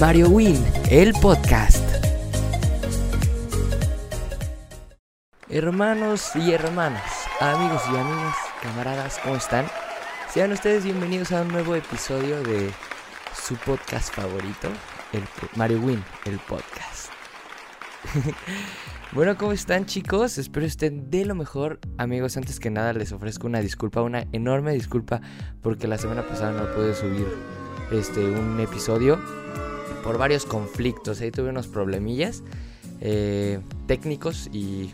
Mario Win, el podcast. Hermanos y hermanas, amigos y amigas, camaradas, ¿cómo están? Sean ustedes bienvenidos a un nuevo episodio de su podcast favorito, el Mario Win, el podcast. bueno, ¿cómo están chicos? Espero estén de lo mejor. Amigos, antes que nada les ofrezco una disculpa, una enorme disculpa porque la semana pasada no pude subir este un episodio por varios conflictos. Ahí tuve unos problemillas eh, técnicos y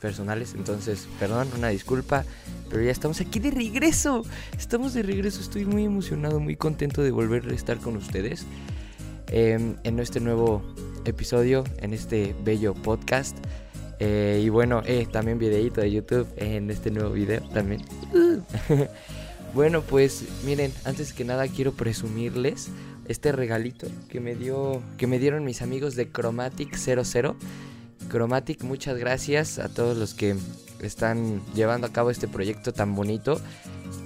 personales. Entonces, perdón, una disculpa. Pero ya estamos aquí de regreso. Estamos de regreso. Estoy muy emocionado, muy contento de volver a estar con ustedes. Em, en este nuevo episodio, en este bello podcast. Eh, y bueno, eh, también videito de YouTube en este nuevo video también. bueno, pues miren, antes que nada quiero presumirles este regalito que me dio que me dieron mis amigos de Chromatic 00. Chromatic, muchas gracias a todos los que están llevando a cabo este proyecto tan bonito,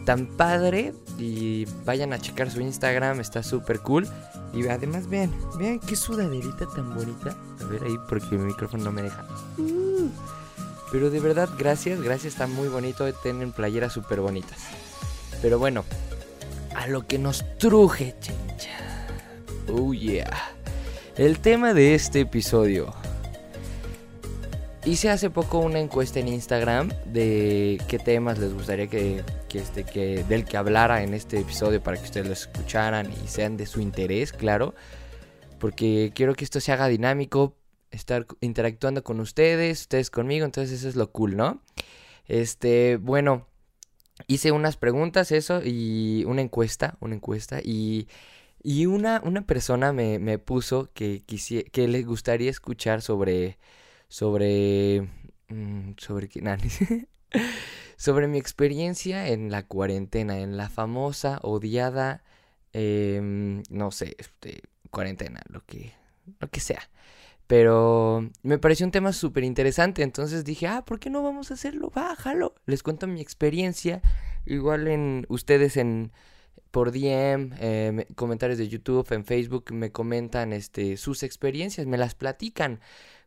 tan padre y vayan a checar su Instagram, está súper cool. Y además vean, vean qué sudaderita tan bonita. A ver ahí porque mi micrófono no me deja. Uh. pero de verdad, gracias, gracias, está muy bonito. Tienen playeras súper bonitas. Pero bueno, a lo que nos truje. Oh yeah. El tema de este episodio. Hice hace poco una encuesta en Instagram de qué temas les gustaría que, este, que del que hablara en este episodio para que ustedes lo escucharan y sean de su interés, claro. Porque quiero que esto se haga dinámico, estar interactuando con ustedes, ustedes conmigo, entonces eso es lo cool, ¿no? Este, bueno, hice unas preguntas, eso, y una encuesta, una encuesta, y, y una, una persona me, me puso que, que le gustaría escuchar sobre, sobre, mm, sobre qué, sobre mi experiencia en la cuarentena, en la famosa, odiada, em, no sé, este, cuarentena, lo que, lo que sea. Pero me pareció un tema súper interesante, entonces dije, ah, ¿por qué no vamos a hacerlo? Bájalo. Les cuento mi experiencia, igual en ustedes en por DM, eh, comentarios de YouTube, en Facebook, me comentan este, sus experiencias, me las platican.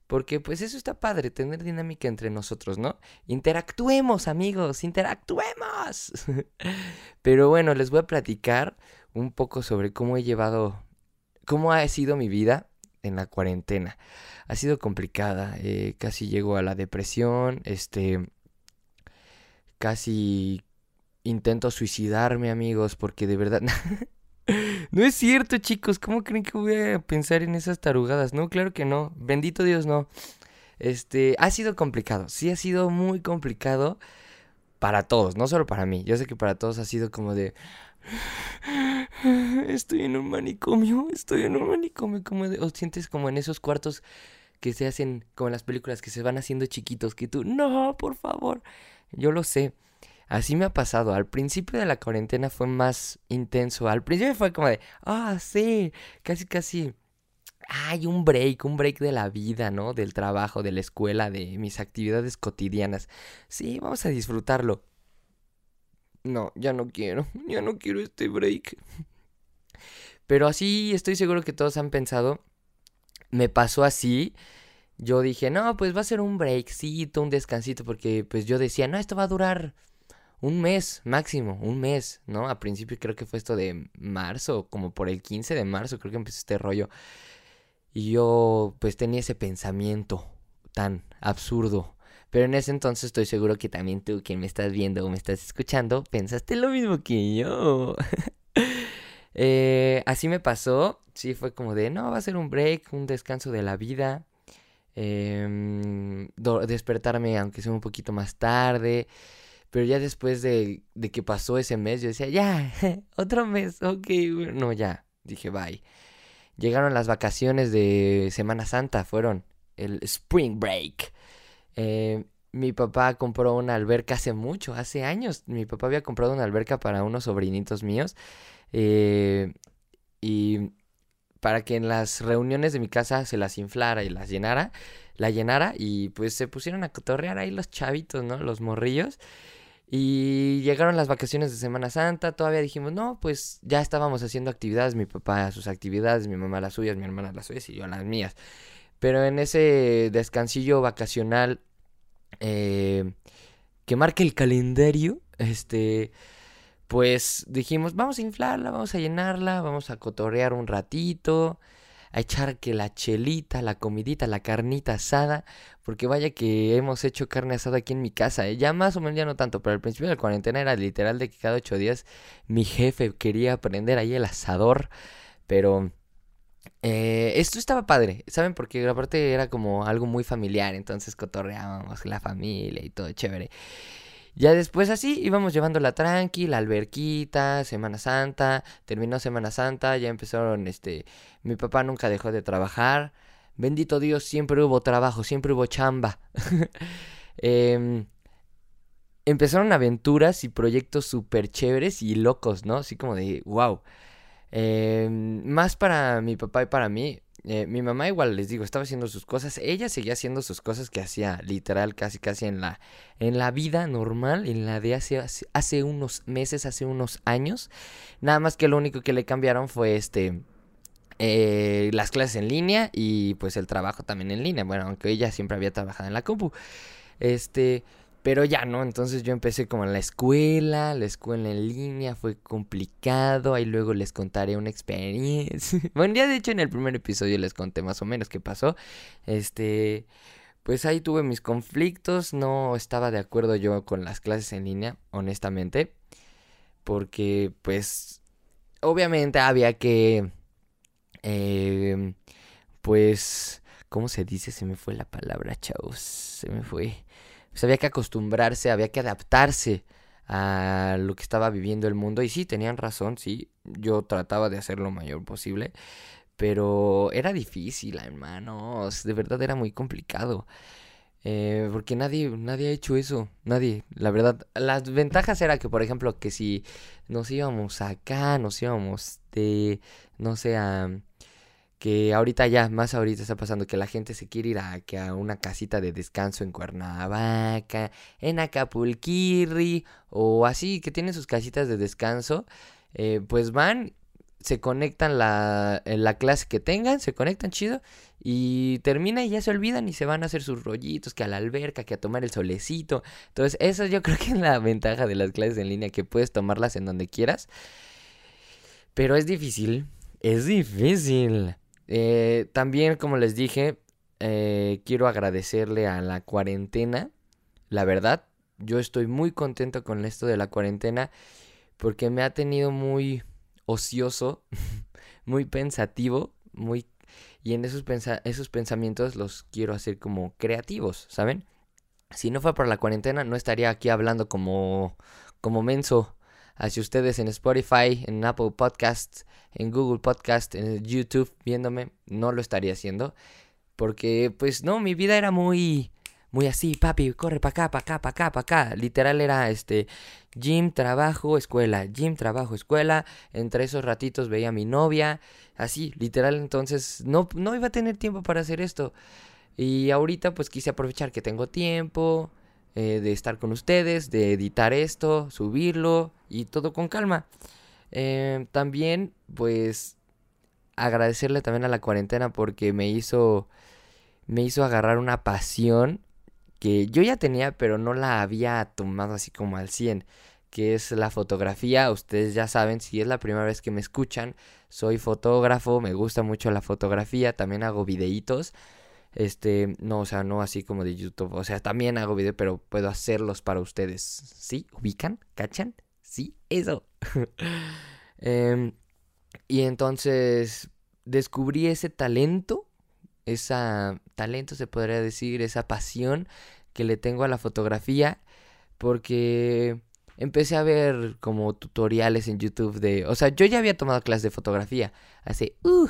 Porque pues eso está padre, tener dinámica entre nosotros, ¿no? Interactuemos, amigos, interactuemos. Pero bueno, les voy a platicar un poco sobre cómo he llevado, cómo ha sido mi vida en la cuarentena. Ha sido complicada, eh, casi llego a la depresión, este, casi intento suicidarme amigos porque de verdad... no es cierto chicos, ¿cómo creen que voy a pensar en esas tarugadas? No, claro que no, bendito Dios no. Este, ha sido complicado, sí ha sido muy complicado para todos, no solo para mí. Yo sé que para todos ha sido como de... Estoy en un manicomio, estoy en un manicomio, como de... O sientes como en esos cuartos que se hacen como en las películas que se van haciendo chiquitos, que tú, no, por favor. Yo lo sé. Así me ha pasado. Al principio de la cuarentena fue más intenso. Al principio fue como de, ah, sí, casi, casi. Hay un break, un break de la vida, ¿no? Del trabajo, de la escuela, de mis actividades cotidianas. Sí, vamos a disfrutarlo. No, ya no quiero, ya no quiero este break. Pero así estoy seguro que todos han pensado. Me pasó así. Yo dije, no, pues va a ser un breakcito, un descansito, porque pues yo decía, no, esto va a durar un mes máximo, un mes, ¿no? A principio creo que fue esto de marzo, como por el 15 de marzo creo que empezó este rollo. Y yo pues tenía ese pensamiento tan absurdo. Pero en ese entonces estoy seguro que también tú, quien me estás viendo o me estás escuchando, pensaste lo mismo que yo. Eh, así me pasó. Sí, fue como de, no, va a ser un break, un descanso de la vida. Em, despertarme aunque sea un poquito más tarde. Pero ya después de, que pasó ese mes, yo decía, ya, otro mes, ok, no, ya, dije, bye. Llegaron las vacaciones de Semana Santa, fueron el Spring Break. Eh, mi papá compró una alberca hace mucho, hace años. Mi papá había comprado una alberca para unos sobrinitos míos. Eh, y para que en las reuniones de mi casa se las inflara y las llenara, la llenara y pues se pusieron a cotorrear ahí los chavitos, ¿no? Los morrillos. Y llegaron las vacaciones de Semana Santa, todavía dijimos, no, pues ya estábamos haciendo actividades, mi papá sus actividades, mi mamá las suyas, mi hermana las suyas y yo las mías. Pero en ese descansillo vacacional eh, que marca el calendario, este, pues dijimos, vamos a inflarla, vamos a llenarla, vamos a cotorrear un ratito, a echar que la chelita, la comidita, la carnita asada, porque vaya que hemos hecho carne asada aquí en mi casa, ¿eh? ya más o menos ya no tanto, pero al principio de la cuarentena era literal de que cada ocho días mi jefe quería prender ahí el asador, pero... Eh, esto estaba padre, ¿saben? Porque aparte era como algo muy familiar, entonces cotorreábamos la familia y todo chévere. Ya después así íbamos llevando la tranqui, la alberquita, Semana Santa, terminó Semana Santa, ya empezaron, este, mi papá nunca dejó de trabajar. Bendito Dios, siempre hubo trabajo, siempre hubo chamba. Em, empezaron aventuras y proyectos súper chéveres y locos, ¿no? Así como de, wow. Em, más para mi papá y para mí, eh, mi mamá igual les digo, estaba haciendo sus cosas, ella seguía haciendo sus cosas que hacía literal casi casi en la, en la vida normal, en la de hace, hace unos meses, hace unos años, nada más que lo único que le cambiaron fue este... Eh, las clases en línea y pues el trabajo también en línea. Bueno, aunque ella siempre había trabajado en la compu. Este, pero ya, ¿no? Entonces yo empecé como en la escuela, la escuela en línea fue complicado, ahí luego les contaré una experiencia. bueno, ya de hecho en el primer episodio les conté más o menos qué pasó. Este, pues ahí tuve mis conflictos, no estaba de acuerdo yo con las clases en línea, honestamente, porque pues obviamente había que, eh, pues, ¿cómo se dice? Se me fue la palabra, chavos, se me fue pues había que acostumbrarse, había que adaptarse a lo que estaba viviendo el mundo. Y sí, tenían razón, sí, yo trataba de hacer lo mayor posible. Pero era difícil, hermanos. De verdad era muy complicado. Eh, porque nadie, nadie ha hecho eso. Nadie. La verdad. Las ventajas era que, por ejemplo, que si nos íbamos acá, nos íbamos de. no sé, a que ahorita ya, más ahorita está pasando que la gente se quiere ir a, que a una casita de descanso en Cuernavaca, en Acapulquirri o así, que tienen sus casitas de descanso, eh, pues van, se conectan la, la clase que tengan, se conectan chido y termina y ya se olvidan y se van a hacer sus rollitos, que a la alberca, que a tomar el solecito. Entonces, esa yo creo que es la ventaja de las clases en línea, que puedes tomarlas en donde quieras. Pero es difícil, es difícil. Eh, también, como les dije, eh, quiero agradecerle a la cuarentena. La verdad, yo estoy muy contento con esto de la cuarentena porque me ha tenido muy ocioso, muy pensativo, muy y en esos, esos pensamientos los quiero hacer como creativos, ¿saben? Si no fuera por la cuarentena no estaría aquí hablando como como menso hacia ustedes en Spotify, en Apple Podcasts, en Google Podcast, en YouTube viéndome, no lo estaría haciendo. Porque, pues no, mi vida era muy, muy así, papi, corre para acá, para acá, para acá, para acá. Literal era este, gym, trabajo, escuela, gym, trabajo, escuela. Entre esos ratitos veía a mi novia, así, literal. Entonces, no, no iba a tener tiempo para hacer esto. Y ahorita, pues quise aprovechar que tengo tiempo, eh, de estar con ustedes, de editar esto, subirlo y todo con calma. Eh, también, pues, agradecerle también a la cuarentena porque me hizo, me hizo agarrar una pasión que yo ya tenía, pero no la había tomado así como al 100, que es la fotografía. Ustedes ya saben, si es la primera vez que me escuchan, soy fotógrafo, me gusta mucho la fotografía, también hago videitos. Este, no, o sea, no así como de YouTube. O sea, también hago video, pero puedo hacerlos para ustedes. ¿Sí? ¿Ubican? ¿Cachan? Sí, eso. Em, y entonces descubrí ese talento, esa talento se podría decir, esa pasión que le tengo a la fotografía, porque empecé a ver como tutoriales en YouTube de, o sea, yo ya había tomado clases de fotografía hace, uh,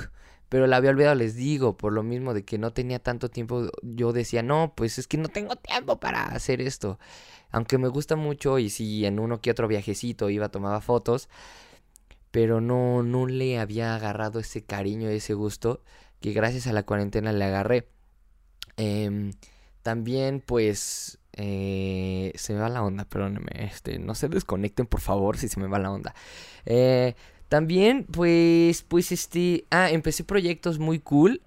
pero la había olvidado, les digo, por lo mismo de que no tenía tanto tiempo, yo decía, no, pues es que no tengo tiempo para hacer esto. Aunque me gusta mucho y si en uno que otro viajecito iba, tomaba fotos, pero no, no le había agarrado ese cariño, ese gusto, que gracias a la cuarentena le agarré. Em, también, pues, Eh, se me va la onda, perdónenme. Este, no se desconecten, por favor, si se me va la onda. Eh, también, pues, pues este, ah, empecé proyectos muy cool.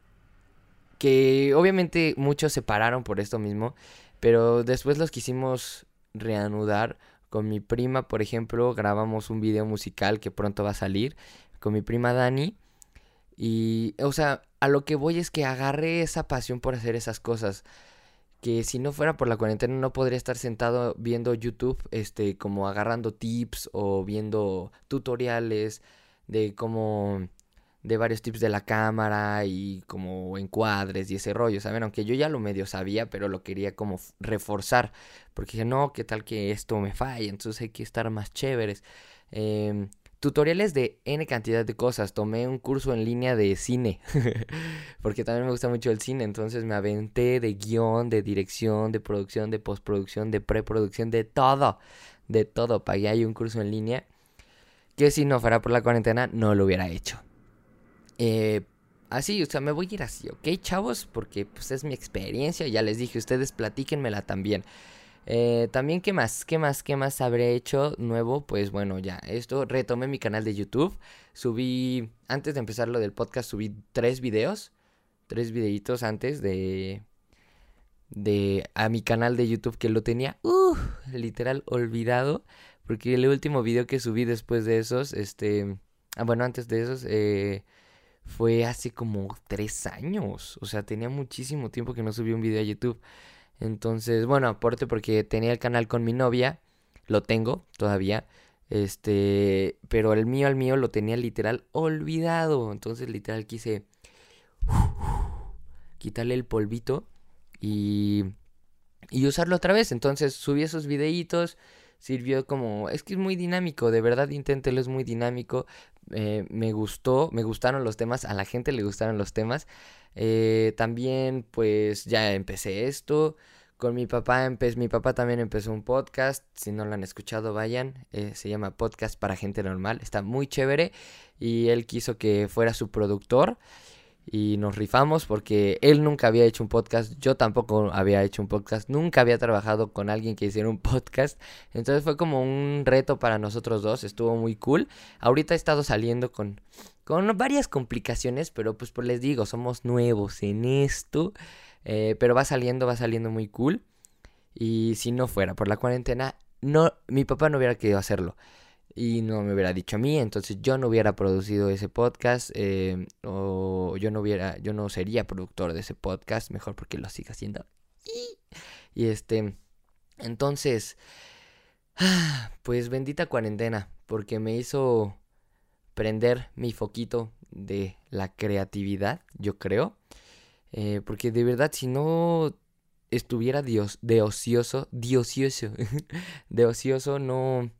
Que obviamente muchos se pararon por esto mismo. Pero después los quisimos reanudar. Con mi prima, por ejemplo, grabamos un video musical que pronto va a salir. Con mi prima Dani. Y, o sea, a lo que voy es que agarré esa pasión por hacer esas cosas que si no fuera por la cuarentena no podría estar sentado viendo YouTube, este, como agarrando tips o viendo tutoriales de cómo, de varios tips de la cámara y como encuadres y ese rollo, ¿saben? Aunque yo ya lo medio sabía, pero lo quería como reforzar, porque dije, no, ¿qué tal que esto me falla? Entonces hay que estar más chéveres. Eh, tutoriales de N cantidad de cosas. Tomé un curso en línea de cine, porque también me gusta mucho el cine, entonces me aventé de guion, de dirección, de producción, de postproducción, de preproducción, de todo, de todo. Pagué ahí un curso en línea que si no fuera por la cuarentena no lo hubiera hecho. Eh, así, o sea, me voy a ir así, ¿ok, chavos? Porque pues es mi experiencia, ya les dije, ustedes platíquenmela también. Eh, también, ¿qué más? ¿Qué más? ¿Qué más habré hecho nuevo? Pues bueno, ya, esto retomé mi canal de YouTube. Subí, antes de empezar lo del podcast, subí tres videos. Tres videitos antes de... De... A mi canal de YouTube que lo tenía, uh, literal, olvidado. Porque el último video que subí después de esos, este... Ah, bueno, antes de esos, eh, fue hace como tres años. O sea, tenía muchísimo tiempo que no subí un video a YouTube. Entonces, bueno, aporte porque tenía el canal con mi novia, lo tengo todavía. Este, pero el mío, el mío lo tenía literal olvidado. Entonces, literal quise quitarle el polvito y, y usarlo otra vez. Entonces, subí esos videitos. Sirvió como. Es que es muy dinámico, de verdad inténtelo, es muy dinámico. Eh, me gustó, me gustaron los temas, a la gente le gustaron los temas. Eh, también, pues ya empecé esto. Con mi papá, empecé, mi papá también empezó un podcast. Si no lo han escuchado, vayan. Eh, se llama Podcast para Gente Normal. Está muy chévere. Y él quiso que fuera su productor. Y nos rifamos porque él nunca había hecho un podcast. Yo tampoco había hecho un podcast. Nunca había trabajado con alguien que hiciera un podcast. Entonces fue como un reto para nosotros dos. Estuvo muy cool. Ahorita he estado saliendo con con varias complicaciones, pero pues, pues les digo, somos nuevos en esto. Eh, pero va saliendo, va saliendo muy cool. Y si no fuera por la cuarentena, no, mi papá no hubiera querido hacerlo. Y no me hubiera dicho a mí, entonces yo no hubiera producido ese podcast. Eh, o yo no hubiera, yo no sería productor de ese podcast. Mejor porque lo siga haciendo. Y este. Entonces. Pues bendita cuarentena. Porque me hizo prender mi foquito de la creatividad, yo creo. Eh, porque de verdad, si no estuviera Dios de ocioso, diocioso, de ocioso, no,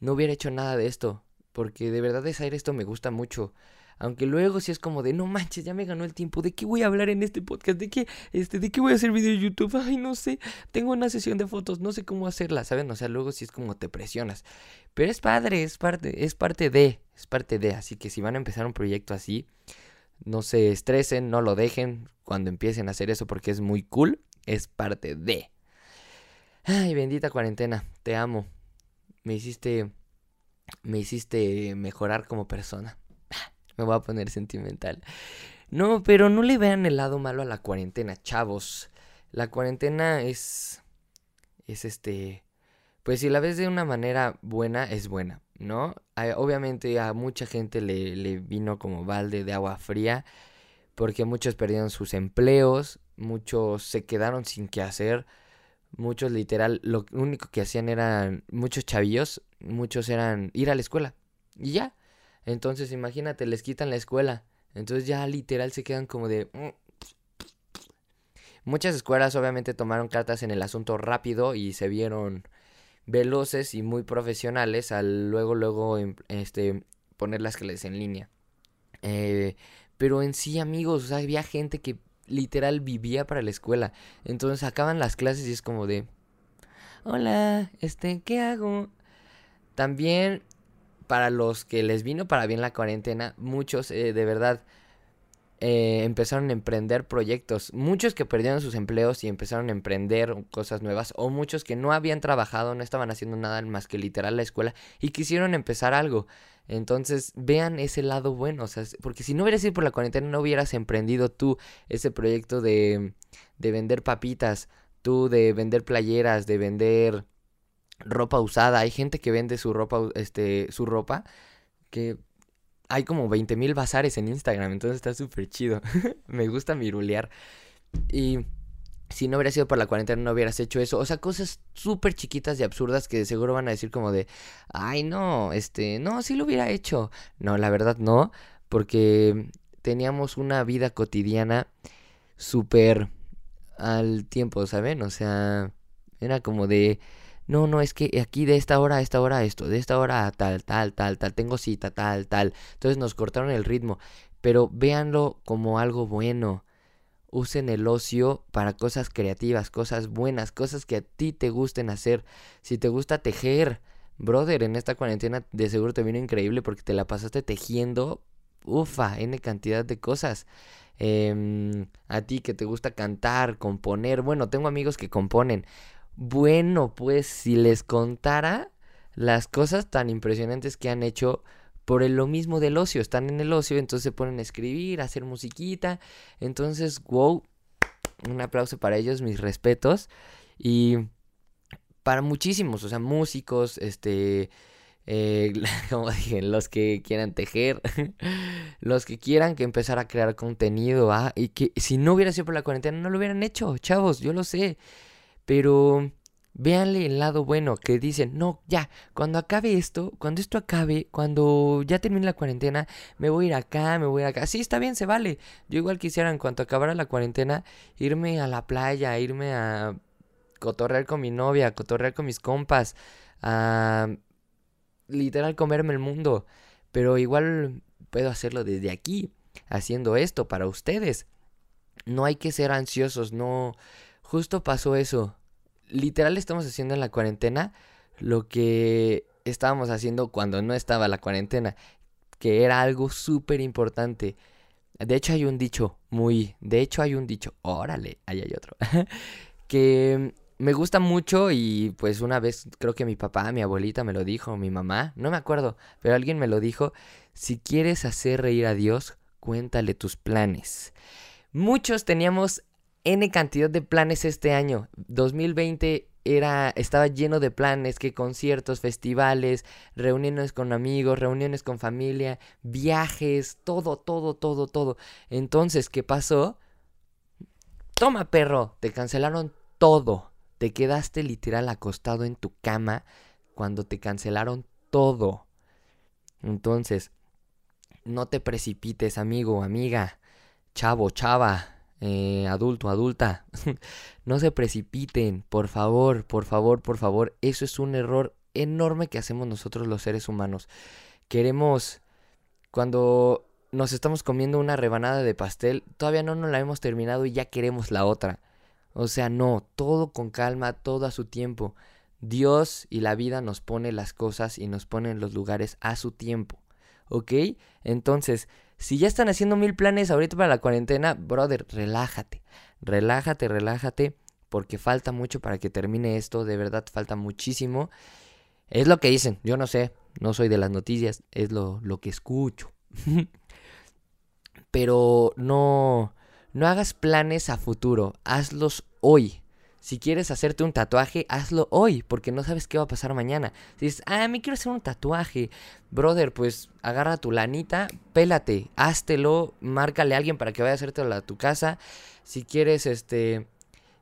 no hubiera hecho nada de esto. Porque de verdad hacer esto me gusta mucho. Aunque luego sí es como de, no manches, ya me ganó el tiempo. ¿De qué voy a hablar en este podcast? ¿De qué, este, ¿de qué voy a hacer video de YouTube? Ay, no sé. Tengo una sesión de fotos, no sé cómo hacerla, ¿saben? O sea, luego sí es como te presionas. Pero es padre, es parte, es parte de, es parte de. Así que si van a empezar un proyecto así, no se estresen, no lo dejen cuando empiecen a hacer eso porque es muy cool. Es parte de. Ay, bendita cuarentena, te amo. Me hiciste, me hiciste mejorar como persona. Me voy a poner sentimental. No, pero no le vean el lado malo a la cuarentena, chavos. La cuarentena es. Es este. Pues si la ves de una manera buena, es buena, ¿no? obviamente a mucha gente le, le vino como balde de agua fría. Porque muchos perdieron sus empleos. Muchos se quedaron sin qué hacer. Muchos literal, lo único que hacían eran. Muchos chavillos. Muchos eran ir a la escuela. Y ya. Entonces, imagínate, les quitan la escuela. Entonces ya literal se quedan como de... Mm". Muchas escuelas obviamente tomaron cartas en el asunto rápido y se vieron veloces y muy profesionales al luego, luego, em, este, poner las clases en línea. Eh, pero en sí, amigos, había gente que literal vivía para la escuela. Entonces acaban las clases y es como de... Hola, este, ¿qué hago? También para los que les vino para bien la cuarentena, muchos eh, de verdad eh, empezaron a emprender proyectos. Muchos que perdieron sus empleos y empezaron a emprender cosas nuevas. O muchos que no habían trabajado, no estaban haciendo nada más que literal la escuela y quisieron empezar algo. Entonces, vean ese lado bueno. O sea, porque si no hubieras ido por la cuarentena, no hubieras emprendido tú ese proyecto de, de vender papitas, tú de vender playeras, de vender ropa usada. Hay gente que vende su ropa, este, su ropa que hay como 20 mil bazares en Instagram, entonces está súper chido. Me gusta mirulear. Y si no hubiera sido por la cuarentena no hubieras hecho eso. O sea, cosas súper chiquitas y absurdas que seguro van a decir como de, ay no, este, no, sí lo hubiera hecho. No, la verdad no, porque teníamos una vida cotidiana súper al tiempo, ¿saben? O sea, era como de no, no, es que aquí de esta hora a esta hora esto, de esta hora a tal, tal, tal, tal, tengo cita, tal, tal. Entonces nos cortaron el ritmo, pero véanlo como algo bueno. Usen el ocio para cosas creativas, cosas buenas, cosas que a ti te gusten hacer. Si te gusta tejer, brother, en esta cuarentena de seguro te vino increíble porque te la pasaste tejiendo, ufa, n cantidad de cosas. Em, a ti que te gusta cantar, componer, bueno, tengo amigos que componen. Bueno, pues si les contara las cosas tan impresionantes que han hecho por lo mismo del ocio, están en el ocio, entonces se ponen a escribir, a hacer musiquita, entonces, wow, un aplauso para ellos, mis respetos, y para muchísimos, o sea, músicos, este, eh, como dije, los que quieran tejer, los que quieran que empezar a crear contenido, ah, y que si no hubiera sido por la cuarentena no lo hubieran hecho, chavos, yo lo sé. Pero véanle el lado bueno, que dicen, no, ya, cuando acabe esto, cuando esto acabe, cuando ya termine la cuarentena, me voy a ir acá, me voy a ir acá. Sí, está bien, se vale. Yo igual quisiera, en cuanto acabara la cuarentena, irme a la playa, irme a cotorrear con mi novia, cotorrear con mis compas, a literal comerme el mundo. Pero igual puedo hacerlo desde aquí, haciendo esto para ustedes. No hay que ser ansiosos, no Justo pasó eso. Literal estamos haciendo en la cuarentena lo que estábamos haciendo cuando no estaba la cuarentena, que era algo súper importante. De hecho hay un dicho muy, de hecho hay un dicho, órale, ahí hay otro, que me gusta mucho y pues una vez creo que mi papá, mi abuelita me lo dijo, mi mamá, no me acuerdo, pero alguien me lo dijo, si quieres hacer reír a Dios, cuéntale tus planes. Muchos teníamos N cantidad de planes este año. 2020 era, estaba lleno de planes, que conciertos, festivales, reuniones con amigos, reuniones con familia, viajes, todo, todo, todo, todo. Entonces, ¿qué pasó? Toma, perro, te cancelaron todo. Te quedaste literal acostado en tu cama cuando te cancelaron todo. Entonces, no te precipites, amigo, amiga, chavo, chava eh, adulto, adulta, no se precipiten, por favor, por favor, por favor. Eso es un error enorme que hacemos nosotros los seres humanos. Queremos, cuando nos estamos comiendo una rebanada de pastel, todavía no nos la hemos terminado y ya queremos la otra. O sea, no, todo con calma, todo a su tiempo. Dios y la vida nos pone las cosas y nos pone los lugares a su tiempo. ¿Ok? Entonces, si ya están haciendo mil planes ahorita para la cuarentena, brother, relájate. Relájate, relájate. Porque falta mucho para que termine esto. De verdad, falta muchísimo. Es lo que dicen. Yo no sé. No soy de las noticias. Es lo, lo que escucho. Pero no. No hagas planes a futuro. Hazlos hoy. Si quieres hacerte un tatuaje, hazlo hoy, porque no sabes qué va a pasar mañana. Si dices, ah, me quiero hacer un tatuaje, brother, pues agarra tu lanita, pélate, háztelo, márcale a alguien para que vaya a hacértelo a tu casa. Si quieres, este,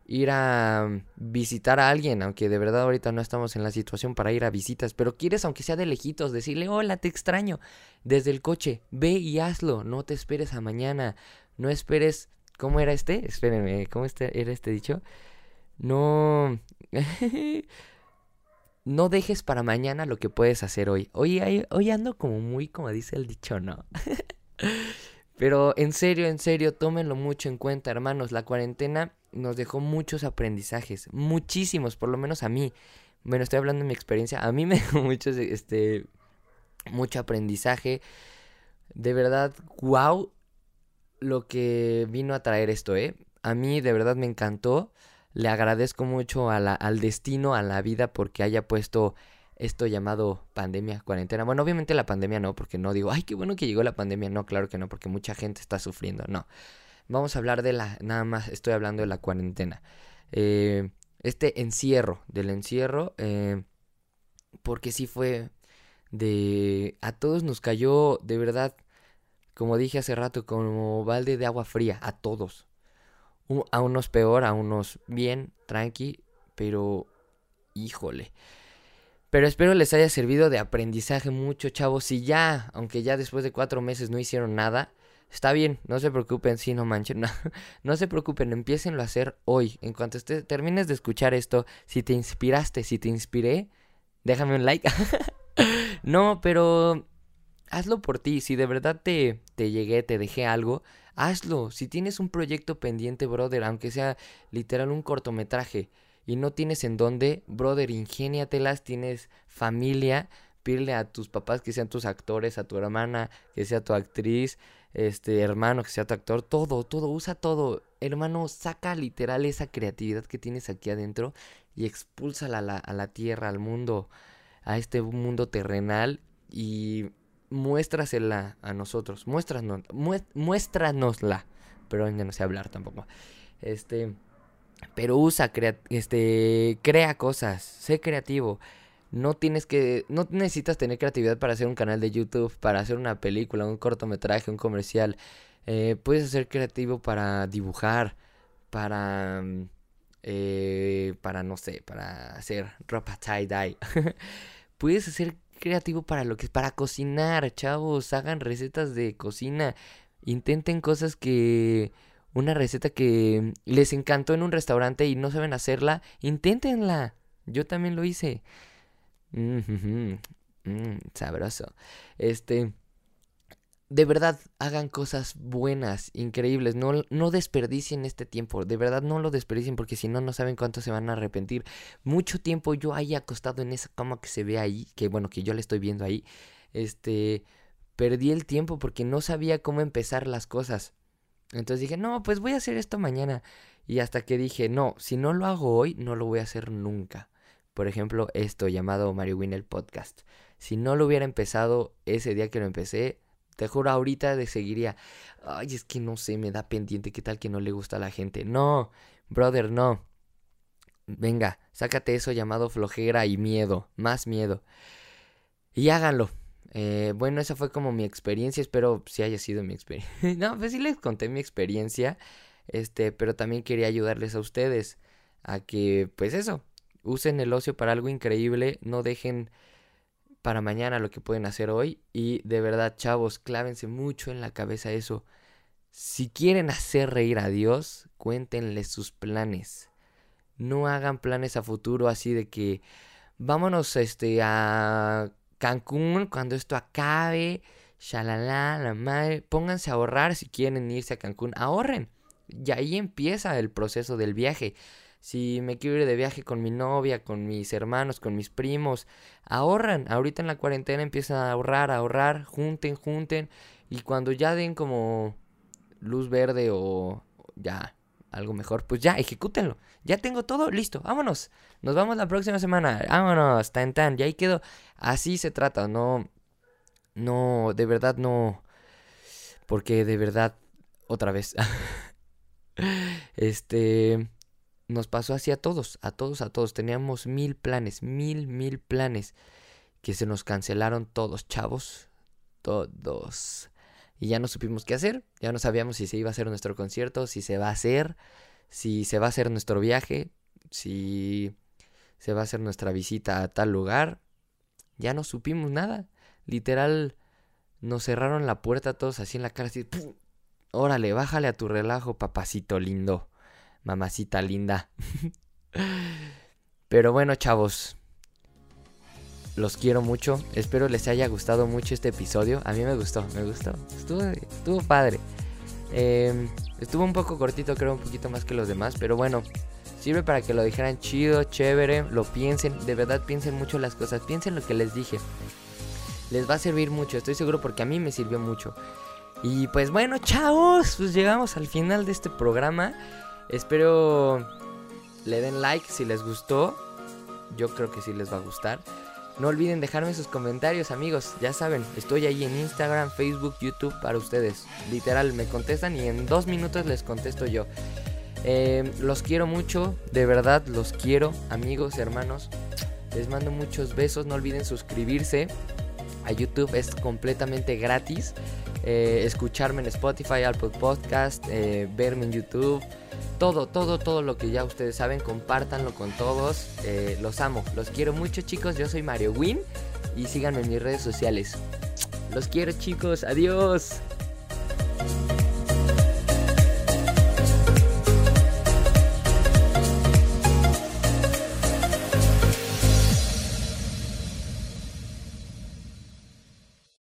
ir a visitar a alguien, aunque de verdad ahorita no estamos en la situación para ir a visitas, pero quieres, aunque sea de lejitos, decirle, hola, te extraño, desde el coche, ve y hazlo, no te esperes a mañana, no esperes, ¿cómo era este? Espérenme, ¿cómo este, era este dicho? No... no dejes para mañana lo que puedes hacer hoy. Hoy, hoy ando como muy, como dice el dicho, ¿no? Pero en serio, en serio, tómenlo mucho en cuenta, hermanos. La cuarentena nos dejó muchos aprendizajes, muchísimos, por lo menos a mí. Bueno, estoy hablando de mi experiencia. A mí me dejó muchos, este, mucho aprendizaje. De verdad, wow, lo que vino a traer esto, ¿eh? A mí de verdad me encantó. Le agradezco mucho al destino, a la vida, porque haya puesto esto llamado pandemia, cuarentena. Bueno, obviamente la pandemia no, porque no digo, ay, qué bueno que llegó la pandemia. No, claro que no, porque mucha gente está sufriendo. No. Vamos a hablar de la, nada más estoy hablando de la cuarentena. Eh, este encierro, del encierro, eh, porque sí fue de... A todos nos cayó, de verdad, como dije hace rato, como balde de agua fría, a todos. A unos peor, a unos bien, tranqui, pero híjole. Pero espero les haya servido de aprendizaje mucho, chavos. Si ya, aunque ya después de cuatro meses no hicieron nada, está bien, no se preocupen, si no manchen, no, no se preocupen, empiecenlo a hacer hoy. En cuanto termines de escuchar esto, si te inspiraste, si te inspiré, déjame un like. no, pero hazlo por ti. Si de verdad te, te llegué, te dejé algo, hazlo. Si tienes un proyecto pendiente, brother, aunque sea literal un cortometraje y no tienes en dónde, brother, ingéniatelas, tienes familia, pídele a tus papás que sean tus actores, a tu hermana que sea tu actriz, este hermano que sea tu actor, todo, todo, usa todo. Hermano, saca literal esa creatividad que tienes aquí adentro y expúlsala a la, a la tierra, al mundo, a este mundo terrenal y muéstrasela a nosotros, muéstranos, muéstranosla, pero ya no sé hablar tampoco. Este, pero usa, crea, este, crea cosas, sé creativo. No tienes que, no necesitas tener creatividad para hacer un canal de YouTube, para hacer una película, un cortometraje, un comercial. Eh, puedes ser creativo para dibujar, para, eh, para no sé, para hacer ropa tie dye. puedes ser creativo para lo que es, para cocinar, chavos, hagan recetas de cocina, intenten cosas que una receta que les encantó en un restaurante y no saben hacerla, inténtenla. Yo también lo hice. Mm, sabroso. Este, de verdad, hagan cosas buenas, increíbles. No, no desperdicien este tiempo. De verdad, no lo desperdicien porque si no, no saben cuánto se van a arrepentir. Mucho tiempo yo ahí acostado en esa cama que se ve ahí, que bueno, que yo le estoy viendo ahí. Este, perdí el tiempo porque no sabía cómo empezar las cosas. Entonces dije, no, pues voy a hacer esto mañana. Y hasta que dije, no, si no lo hago hoy, no lo voy a hacer nunca. Por ejemplo, esto llamado Mario Winner Podcast. Si no lo hubiera empezado ese día que lo empecé, te juro, ahorita de seguiría. Ay, es que no sé, me da pendiente. ¿Qué tal que no le gusta a la gente? No, brother, no. Venga, sácate eso llamado flojera y miedo. Más miedo. Y háganlo. Eh, bueno, esa fue como mi experiencia, espero si haya sido mi experiencia. no, pues sí les conté mi experiencia, este, pero también quería ayudarles a ustedes a que, pues eso, usen el ocio para algo increíble, no dejen para mañana lo que pueden hacer hoy y de verdad, chavos, clávense mucho en la cabeza eso. Si quieren hacer reír a Dios, cuéntenle sus planes. No hagan planes a futuro así de que vámonos este a Cancún, cuando esto acabe, shalala, la madre, pónganse a ahorrar si quieren irse a Cancún, ahorren. Y ahí empieza el proceso del viaje. Si me quiero ir de viaje con mi novia, con mis hermanos, con mis primos, ahorran. Ahorita en la cuarentena empiezan a ahorrar, ahorrar, junten, junten. Y cuando ya den como luz verde o ya algo mejor, pues ya, ejecútenlo. Ya tengo todo listo, vámonos. Nos vamos la próxima semana. Vámonos, tan tan. Y ahí quedó. Así se trata, no. No, de verdad no. Porque de verdad, otra vez. este. Nos pasó así a todos, a todos, a todos. Teníamos mil planes, mil, mil planes. Que se nos cancelaron todos, chavos. Todos y ya no supimos qué hacer, ya no sabíamos si se iba a hacer nuestro concierto, si se va a hacer, si se va a hacer nuestro viaje, si se va a hacer nuestra visita a tal lugar. Ya no supimos nada. Literal, nos cerraron la puerta todos así en la cara, así, órale, bájale a tu relajo, papacito lindo, mamacita linda. Pero bueno, chavos, los quiero mucho. Espero les haya gustado mucho este episodio. A mí me gustó, me gustó. Estuvo, estuvo padre. Em, estuvo un poco cortito, creo, un poquito más que los demás. Pero bueno, sirve para que lo dijeran chido, chévere. Lo piensen, de verdad piensen mucho las cosas. Piensen lo que les dije. Les va a servir mucho, estoy seguro porque a mí me sirvió mucho. Y pues bueno, chavos, pues llegamos al final de este programa. Espero le den like si les gustó. Yo creo que sí les va a gustar. No olviden dejarme sus comentarios, amigos. Ya saben, estoy ahí en Instagram, Facebook, YouTube para ustedes. Literal, me contestan y en dos minutos les contesto yo. Eh, los quiero mucho, de verdad los quiero, amigos, hermanos. Les mando muchos besos. No olviden suscribirse a YouTube, es completamente gratis. Eh, escucharme en Spotify, Apple Podcast, eh, verme en YouTube. Todo, todo, todo lo que ya ustedes saben, compártanlo con todos. Eh, los amo, los quiero mucho chicos. Yo soy Mario Win y síganme en mis redes sociales. Los quiero chicos, adiós.